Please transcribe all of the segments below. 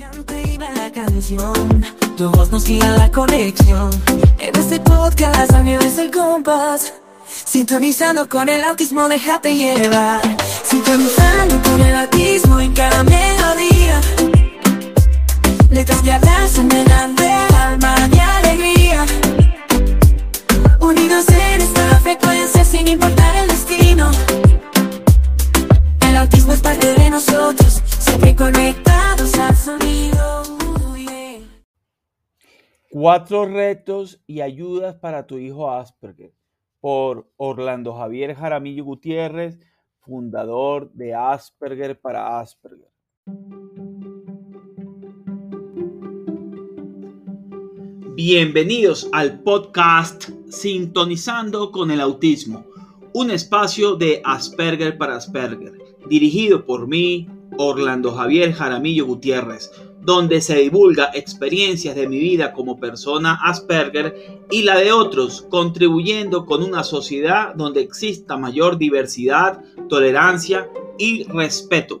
Cante la canción, tu voz nos guía la conexión. En este podcast es el compás. Sintonizando con el autismo, déjate llevar. Sintonizando con el autismo en cada melodía. Letras de abrazo, de alma y alegría. Unidos en esta frecuencia sin importar el destino. El autismo es parte de nosotros, siempre sonido. Cuatro retos y ayudas para tu hijo Asperger por Orlando Javier Jaramillo Gutiérrez, fundador de Asperger para Asperger. Bienvenidos al podcast Sintonizando con el Autismo, un espacio de Asperger para Asperger, dirigido por mí, Orlando Javier Jaramillo Gutiérrez, donde se divulga experiencias de mi vida como persona Asperger y la de otros, contribuyendo con una sociedad donde exista mayor diversidad, tolerancia y respeto.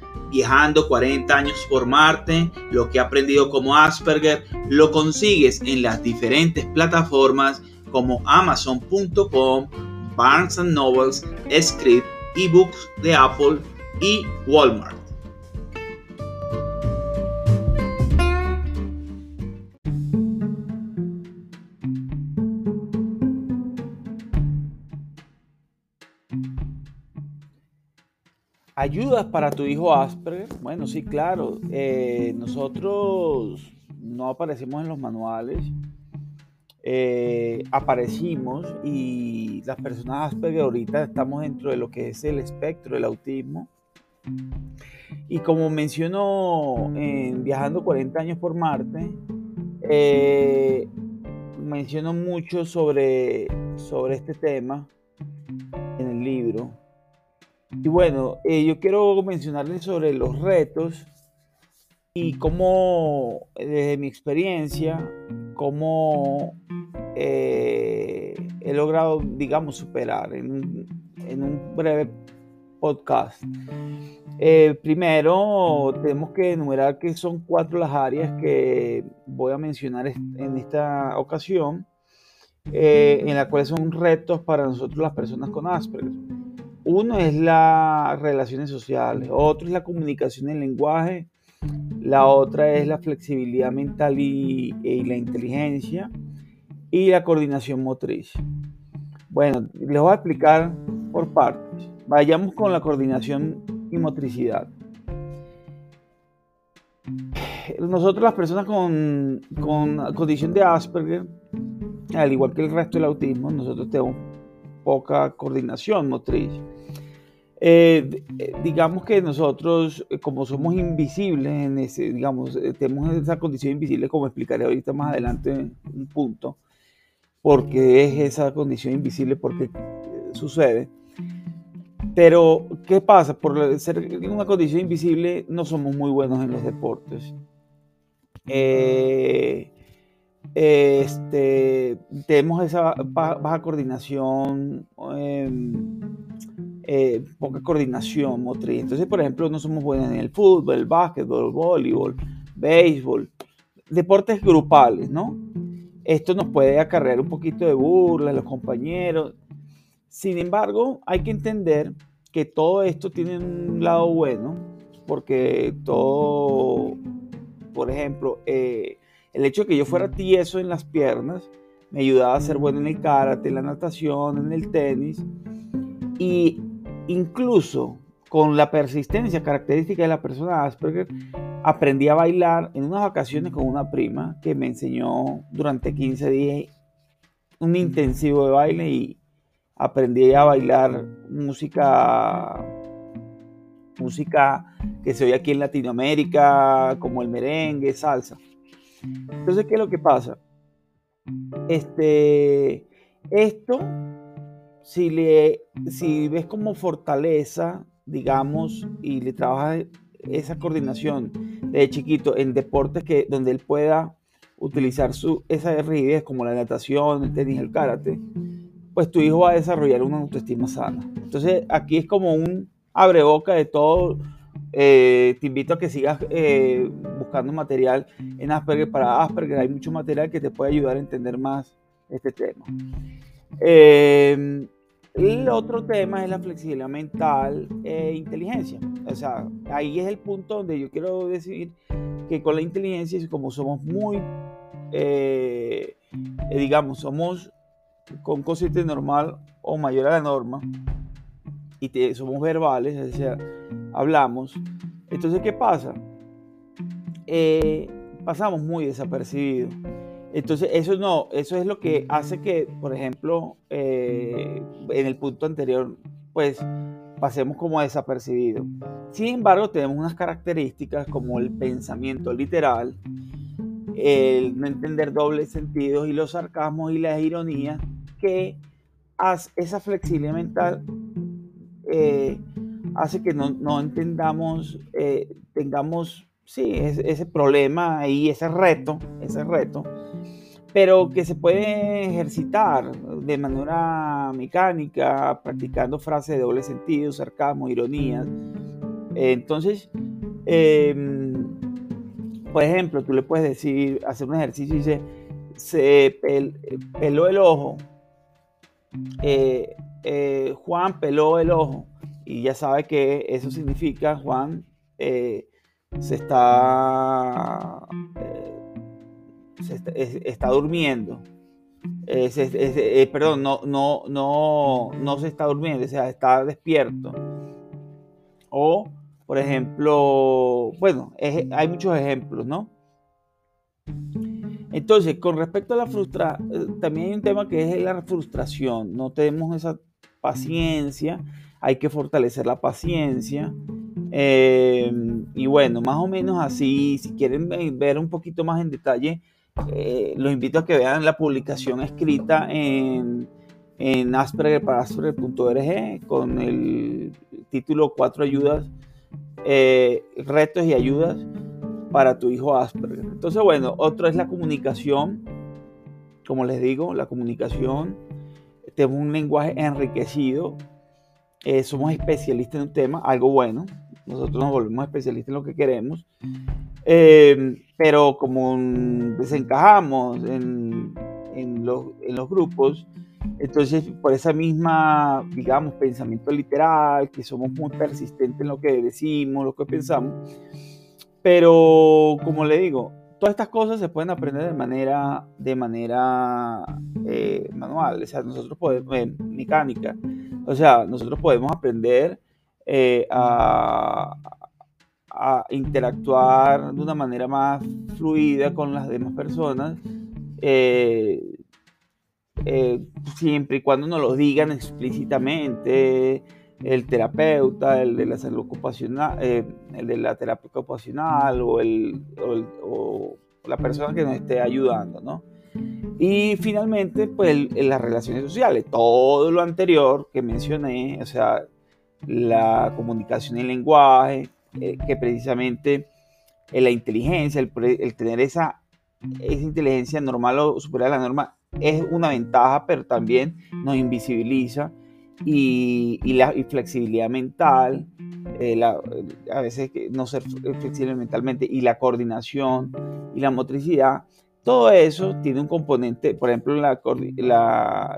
viajando 40 años por Marte, lo que he aprendido como Asperger, lo consigues en las diferentes plataformas como amazon.com, Barnes Nobles, Script, eBooks de Apple y Walmart. ¿Ayudas para tu hijo Asperger? Bueno, sí, claro. Eh, nosotros no aparecemos en los manuales. Eh, aparecimos y las personas Asperger ahorita estamos dentro de lo que es el espectro del autismo. Y como mencionó en Viajando 40 años por Marte, eh, menciono mucho sobre, sobre este tema en el libro. Y bueno, eh, yo quiero mencionarles sobre los retos y cómo, desde mi experiencia, cómo eh, he logrado, digamos, superar en un, breve podcast. Eh, primero, tenemos que enumerar que son cuatro las áreas que voy a mencionar en esta ocasión, en las cuales son retos para nosotros las personas con Asperger. Uno es las relaciones sociales, otro es la comunicación en lenguaje, la otra es la flexibilidad mental y, la inteligencia y la coordinación motriz. Bueno, les voy a explicar por partes. Vayamos con la coordinación y motricidad. Nosotros las personas con, con condición de Asperger, al igual que el resto del autismo, nosotros tenemos poca coordinación motriz. Eh, eh, digamos que nosotros, eh, como somos invisibles en ese, digamos, tenemos esa condición invisible, como explicaré ahorita más adelante un punto, porque es esa condición invisible, porque sucede. Pero, ¿qué pasa? Por ser una condición invisible, no somos muy buenos en los deportes. Este, tenemos esa baja coordinación. Em, eh, poca coordinación motriz. Entonces, por ejemplo, no somos buenos en el fútbol, el básquetbol, el voleibol, béisbol, deportes grupales, ¿no? Esto nos puede acarrear un poquito de burla, los compañeros. Sin embargo, hay que entender que todo esto tiene un lado bueno, porque todo, por ejemplo, eh, el hecho de que yo fuera tieso en las piernas me ayudaba a ser bueno en el karate, en la natación, en el tenis. Y Incluso con la persistencia característica de la persona Asperger, aprendí a bailar en unas vacaciones con una prima que me enseñó durante 15 días un intensivo de baile y aprendí a bailar música música que se oye aquí en Latinoamérica, como el merengue, salsa. Entonces, ¿qué es lo que pasa? Este, esto, si, le, si ves como fortaleza, digamos, y le trabajas esa coordinación de chiquito en deportes que, donde él pueda utilizar su, esa rigidez como la natación, el tenis, el karate, pues tu hijo va a desarrollar una autoestima sana. Entonces aquí es como un abre boca de todo. Eh, te invito a que sigas eh, buscando material en Asperger para Asperger. Hay mucho material que te puede ayudar a entender más este tema. Eh, el otro tema es la flexibilidad mental e inteligencia. O sea, ahí es el punto donde yo quiero decir que con la inteligencia, como somos muy, digamos, somos con cociente normal o mayor a la norma, y somos verbales, es decir, hablamos. Entonces, ¿qué pasa? Eh, pasamos muy desapercibidos. Entonces, eso no, eso es lo que hace que, por ejemplo, eh, en el punto anterior, pues pasemos como desapercibidos. Sin embargo, tenemos unas características como el pensamiento literal, el no entender dobles sentidos y los sarcasmos y las ironías que esa flexibilidad mental eh, hace que no, entendamos, eh, tengamos, sí, ese, problema y ese reto, ese reto, pero que se puede ejercitar de manera mecánica, practicando frases de doble sentido, sarcasmo, ironías. entonces, em, por ejemplo, tú le puedes decir, hacer un ejercicio y dice, se peló el ojo. Eh, eh, Juan peló el ojo y ya sabe que eso significa Juan eh, se está, eh, está, durmiendo. perdón, no, no, no, no se está durmiendo, o sea, está despierto. O, por ejemplo, bueno, hay muchos ejemplos, ¿no? Entonces, con respecto a la frustración, también hay un tema que es la frustración. No tenemos esa paciencia, hay que fortalecer la paciencia. Eh, y bueno, más o menos así, si quieren ver un poquito más en detalle, eh, los invito a que vean la publicación escrita en, en Asperger para Asperger.org con el título Cuatro ayudas, eh, retos y ayudas para tu hijo Asperger. Entonces, bueno, otro es la comunicación. Como les digo, la comunicación tenemos un lenguaje enriquecido, eh, somos especialistas en un tema, algo bueno, nosotros nos volvemos especialistas en lo que queremos, eh, pero como desencajamos en, en, los, en los grupos, entonces, por esa misma, digamos, pensamiento literal, que somos muy persistentes en lo que decimos, lo que pensamos, pero como le digo, todas estas cosas se pueden aprender de manera, de manera eh, manual, o sea, nosotros podemos, eh, mecánica, o sea, nosotros podemos aprender eh, a, interactuar de una manera más fluida con las demás personas, siempre y cuando nos lo digan explícitamente, el terapeuta, el de la salud ocupacional, eh, el de la terapia ocupacional o, el, o, la persona que nos esté ayudando, ¿no? Y finalmente, pues las relaciones sociales, todo lo anterior que mencioné, o sea, la comunicación y el lenguaje, eh, que precisamente eh, la inteligencia, el, tener esa, esa inteligencia normal o superior a la norma es una ventaja, pero también nos invisibiliza y, la flexibilidad mental, eh, a veces no ser flexible mentalmente, y la coordinación y la motricidad, todo eso tiene un componente, por ejemplo, la,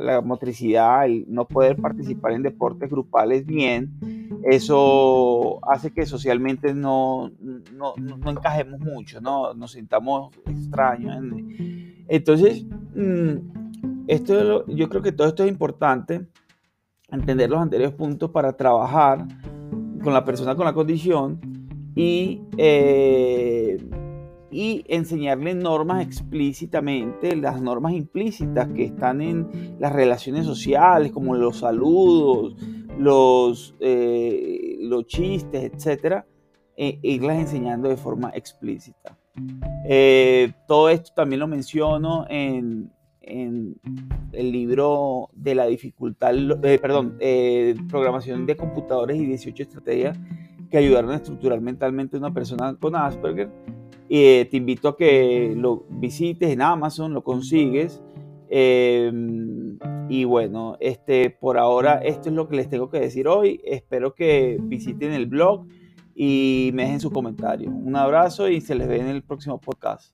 la, motricidad, el no poder participar en deportes grupales bien, eso hace que socialmente no, no, no encajemos mucho, ¿no? nos sintamos extraños. Entonces, mm, esto, yo creo que todo esto es importante entender los anteriores puntos para trabajar con la persona con la condición y, eh, y enseñarle normas explícitamente, las normas implícitas que están en las relaciones sociales, como los saludos, los, eh, los chistes, etc., e irlas enseñando de forma explícita. Eh, todo esto también lo menciono en, en el libro de la dificultad, eh, perdón, programación de computadores y 18 estrategias que ayudaron a estructurar mentalmente a una persona con Asperger. te invito a que lo visites en Amazon, lo consigues. Em, y bueno, este, por ahora esto es lo que les tengo que decir hoy. Espero que visiten el blog y me dejen su comentario. Un abrazo y se les ve en el próximo podcast.